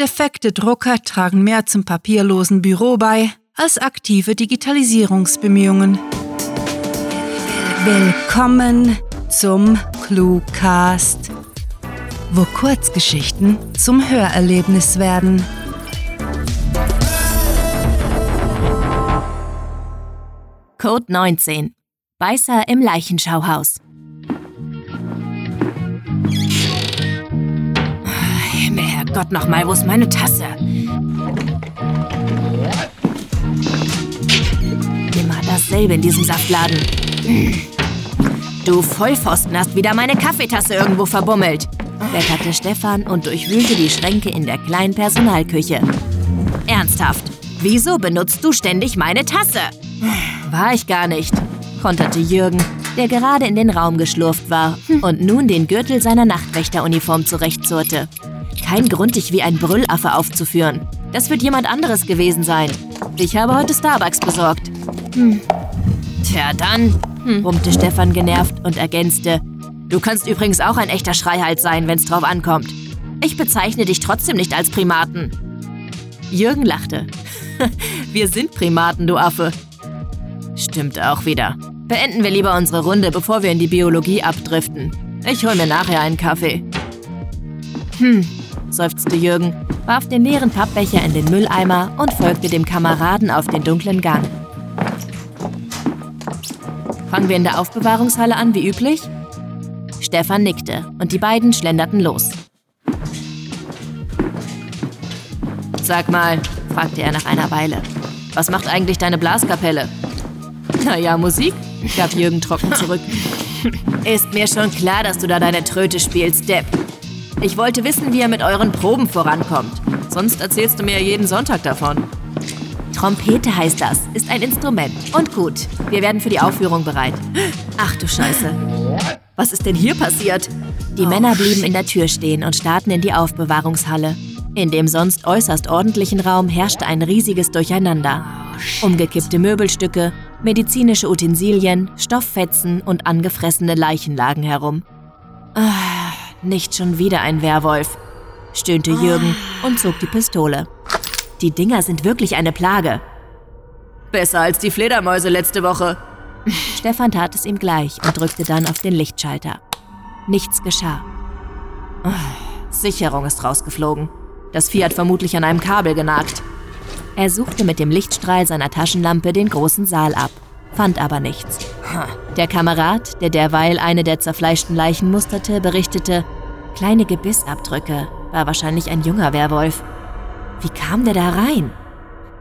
Defekte Drucker tragen mehr zum papierlosen Büro bei als aktive Digitalisierungsbemühungen. Willkommen zum Cluecast, wo Kurzgeschichten zum Hörerlebnis werden. Code 19. Beißer im Leichenschauhaus. Herrgott, nochmal, wo ist meine Tasse? Immer dasselbe in diesem Saftladen. Du Vollpfosten hast wieder meine Kaffeetasse irgendwo verbummelt, wetterte Stefan und durchwühlte die Schränke in der kleinen Personalküche. Ernsthaft, wieso benutzt du ständig meine Tasse? War ich gar nicht, konterte Jürgen, der gerade in den Raum geschlurft war und nun den Gürtel seiner Nachtwächteruniform zurechtzurrte. Kein Grund, dich wie ein Brüllaffe aufzuführen. Das wird jemand anderes gewesen sein. Ich habe heute Starbucks besorgt. Hm. Tja, dann, hm, brummte Stefan genervt und ergänzte. Du kannst übrigens auch ein echter Schreihals sein, wenn's drauf ankommt. Ich bezeichne dich trotzdem nicht als Primaten. Jürgen lachte. Wir sind Primaten, du Affe. Stimmt auch wieder. Beenden wir lieber unsere Runde, bevor wir in die Biologie abdriften. Ich hol mir nachher einen Kaffee. Hm, seufzte Jürgen, warf den leeren Pappbecher in den Mülleimer und folgte dem Kameraden auf den dunklen Gang. Fangen wir in der Aufbewahrungshalle an, wie üblich? Stefan nickte und die beiden schlenderten los. Sag mal, fragte er nach einer Weile, was macht eigentlich deine Blaskapelle? Naja, Musik, gab Jürgen trocken zurück. Ist mir schon klar, dass du da deine Tröte spielst, Depp. Ich wollte wissen, wie ihr mit euren Proben vorankommt. Sonst erzählst du mir jeden Sonntag davon. Trompete heißt das, ist ein Instrument. Und gut, wir werden für die Aufführung bereit. Ach du Scheiße. Was ist denn hier passiert? Die Männer blieben in der Tür stehen und starrten in die Aufbewahrungshalle. In dem sonst äußerst ordentlichen Raum herrschte ein riesiges Durcheinander. Umgekippte Möbelstücke, medizinische Utensilien, Stofffetzen und angefressene Leichen lagen herum. Ah, nicht schon wieder ein Werwolf, stöhnte Jürgen und zog die Pistole. Die Dinger sind wirklich eine Plage. Besser als die Fledermäuse letzte Woche. Stefan tat es ihm gleich und drückte dann auf den Lichtschalter. Nichts geschah. Sicherung ist rausgeflogen. Das Vieh hat vermutlich an einem Kabel genagt. Er suchte mit dem Lichtstrahl seiner Taschenlampe den großen Saal ab, fand aber nichts. Der Kamerad, der derweil eine der zerfleischten Leichen musterte, berichtete, kleine Gebissabdrücke, war wahrscheinlich ein junger Werwolf. Wie kam der da rein?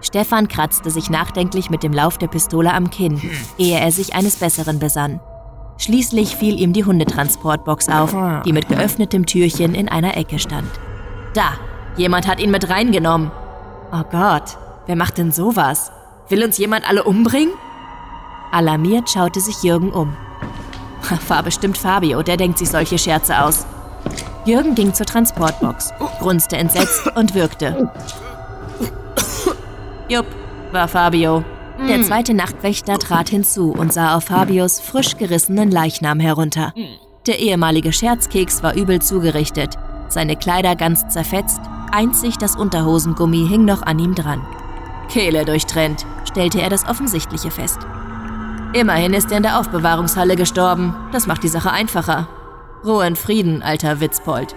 Stefan kratzte sich nachdenklich mit dem Lauf der Pistole am Kinn, ehe er sich eines Besseren besann. Schließlich fiel ihm die Hundetransportbox auf, die mit geöffnetem Türchen in einer Ecke stand. Da, jemand hat ihn mit reingenommen. Oh Gott, wer macht denn sowas? Will uns jemand alle umbringen? Alarmiert schaute sich Jürgen um. War bestimmt Fabio, der denkt sich solche Scherze aus. Jürgen ging zur Transportbox, grunzte entsetzt und wirkte. Jupp, war Fabio. Der zweite Nachtwächter trat hinzu und sah auf Fabios frisch gerissenen Leichnam herunter. Der ehemalige Scherzkeks war übel zugerichtet, seine Kleider ganz zerfetzt, einzig das Unterhosengummi hing noch an ihm dran. Kehle durchtrennt, stellte er das Offensichtliche fest. Immerhin ist er in der Aufbewahrungshalle gestorben, das macht die Sache einfacher. Ruhe in Frieden, alter Witzbold.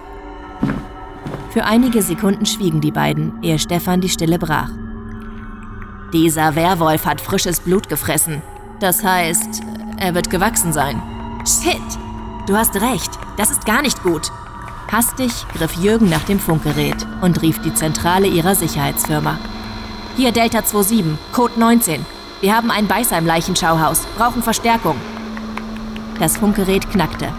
Für einige Sekunden schwiegen die beiden, ehe Stefan die Stille brach. Dieser Werwolf hat frisches Blut gefressen. Das heißt, er wird gewachsen sein. Shit! Du hast recht, das ist gar nicht gut. Hastig griff Jürgen nach dem Funkgerät und rief die Zentrale ihrer Sicherheitsfirma. Hier Delta 27, Code 19. Wir haben einen Beißer im Leichenschauhaus, brauchen Verstärkung. Das Funkgerät knackte.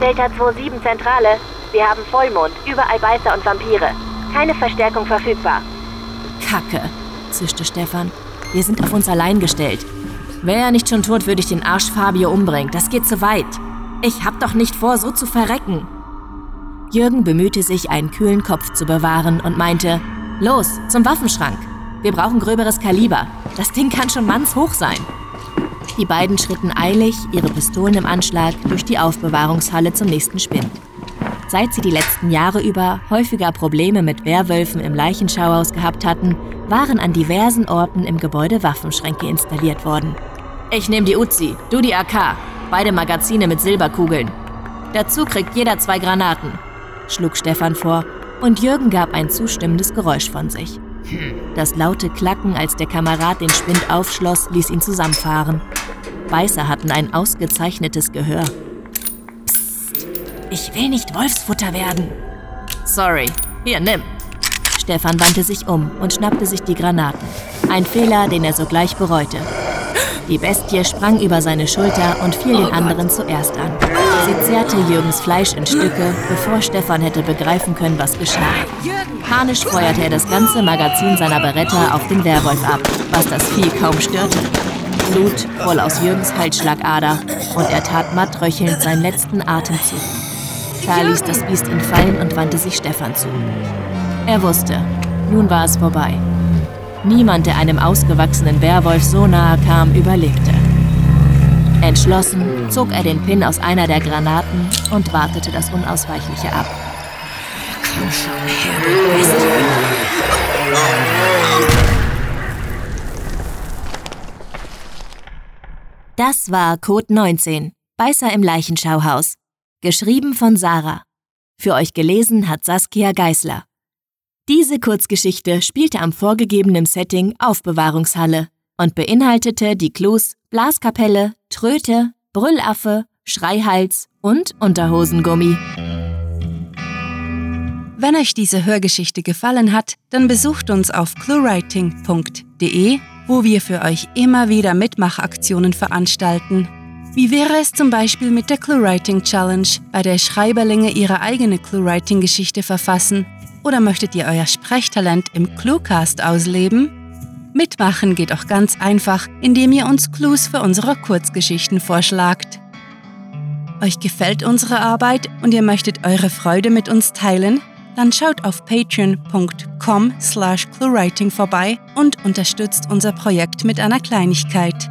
Delta 27 Zentrale. Wir haben Vollmond, überall Beißer und Vampire. Keine Verstärkung verfügbar. Kacke, zischte Stefan. Wir sind auf uns allein gestellt. Wäre er nicht schon tot, würde ich den Arsch Fabio umbringen. Das geht zu weit. Ich hab doch nicht vor, so zu verrecken. Jürgen bemühte sich, einen kühlen Kopf zu bewahren und meinte, Los, zum Waffenschrank. Wir brauchen gröberes Kaliber. Das Ding kann schon mannshoch sein. Die beiden schritten eilig, ihre Pistolen im Anschlag, durch die Aufbewahrungshalle zum nächsten Spind. Seit sie die letzten Jahre über häufiger Probleme mit Werwölfen im Leichenschauhaus gehabt hatten, waren an diversen Orten im Gebäude Waffenschränke installiert worden. Ich nehme die Uzi, du die AK, beide Magazine mit Silberkugeln. Dazu kriegt jeder zwei Granaten, schlug Stefan vor, und Jürgen gab ein zustimmendes Geräusch von sich. Das laute Klacken, als der Kamerad den Spind aufschloss, ließ ihn zusammenfahren. Beißer hatten ein ausgezeichnetes Gehör. Psst, ich will nicht Wolfsfutter werden. Sorry, hier, nimm. Stefan wandte sich um und schnappte sich die Granaten. Ein Fehler, den er sogleich bereute. Die Bestie sprang über seine Schulter und fiel den anderen zuerst an. Sie zerrte Jürgens Fleisch in Stücke, bevor Stefan hätte begreifen können, was geschah. Panisch feuerte er das ganze Magazin seiner Beretta auf den Werwolf ab, was das Vieh kaum störte. Blut roll aus Jürgens Halsschlagader und er tat matt röchelnd seinen letzten Atemzug. Da ließ das Biest ihn fallen und wandte sich Stefan zu. Er wusste, nun war es vorbei. Niemand, der einem ausgewachsenen Werwolf so nahe kam, überlebte. Entschlossen zog er den Pin aus einer der Granaten und wartete das Unausweichliche ab. Komm schon her, du Bestie. Das war Code 19, Beißer im Leichenschauhaus. Geschrieben von Sarah. Für euch gelesen hat Saskia Geißler. Diese Kurzgeschichte spielte am vorgegebenen Setting Aufbewahrungshalle und beinhaltete die Clues Blaskapelle, Tröte, Brüllaffe, Schreihals und Unterhosengummi. Wenn euch diese Hörgeschichte gefallen hat, dann besucht uns auf cluewriting.de, wo wir für euch immer wieder Mitmachaktionen veranstalten. Wie wäre es zum Beispiel mit der ClueWriting Challenge, bei der Schreiberlinge ihre eigene ClueWriting-Geschichte verfassen? Oder möchtet ihr euer Sprechtalent im Cluecast ausleben? Mitmachen geht auch ganz einfach, indem ihr uns Clues für unsere Kurzgeschichten vorschlagt. Euch gefällt unsere Arbeit und ihr möchtet eure Freude mit uns teilen? Dann schaut auf patreon.com slash cluewriting vorbei und unterstützt unser Projekt mit einer Kleinigkeit.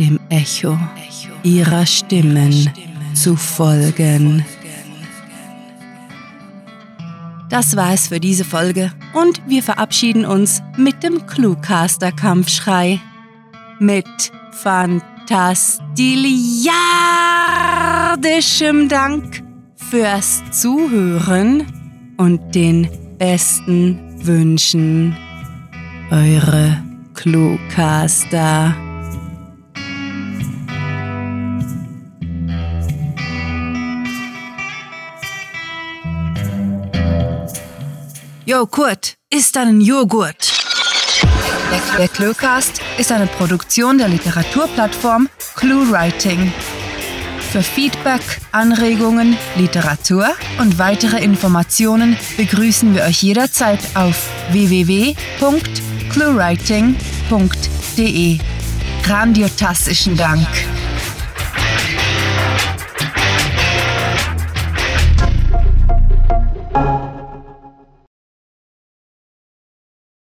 dem Echo ihrer Stimmen zu folgen. Das war es für diese Folge und wir verabschieden uns mit dem Cluecaster-Kampfschrei. Mit fantastiliardischem Dank fürs Zuhören und den besten Wünschen. Eure Cluecaster. Yo, Kurt, isst deinen Joghurt. Der Cluecast ist eine Produktion der Literaturplattform ClueWriting. Für Feedback, Anregungen, Literatur und weitere Informationen begrüßen wir euch jederzeit auf www.cluewriting.de. Grandiotastischen Dank.